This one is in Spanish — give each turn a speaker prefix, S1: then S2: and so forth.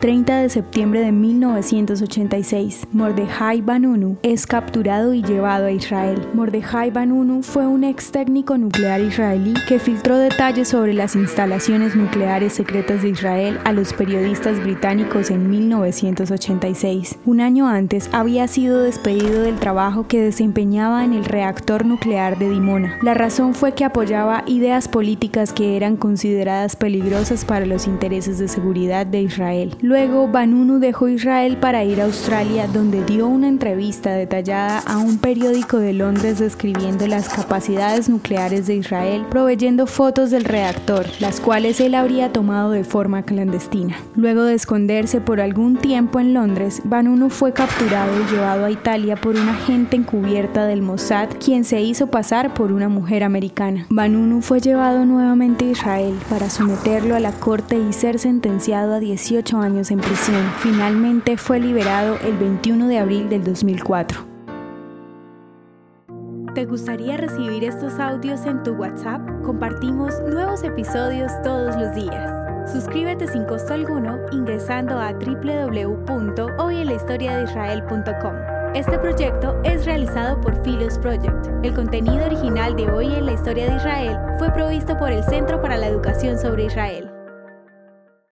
S1: 30 de septiembre de 1986, Mordejai Banunu es capturado y llevado a Israel. Mordejai Banunu fue un ex técnico nuclear israelí que filtró detalles sobre las instalaciones nucleares secretas de Israel a los periodistas británicos en 1986. Un año antes había sido despedido del trabajo que desempeñaba en el reactor nuclear de Dimona. La razón fue que apoyaba ideas políticas que eran consideradas peligrosas para los intereses de seguridad de Israel. Luego, Banunu dejó Israel para ir a Australia, donde dio una entrevista detallada a un periódico de Londres describiendo las capacidades nucleares de Israel, proveyendo fotos del reactor, las cuales él habría tomado de forma clandestina. Luego de esconderse por algún tiempo en Londres, Banunu fue capturado y llevado a Italia por un agente encubierta del Mossad, quien se hizo pasar por una mujer americana. Banunu fue llevado nuevamente a Israel para someterlo a la corte y ser sentenciado a 18 años en prisión. Finalmente fue liberado el 21 de abril del 2004. ¿Te gustaría recibir estos audios en tu WhatsApp? Compartimos nuevos episodios todos los días. Suscríbete sin costo alguno ingresando a www.hoyenlahistoriadeisrael.com. Este proyecto es realizado por Philos Project. El contenido original de Hoy en la Historia de Israel fue provisto por el Centro para la Educación sobre Israel.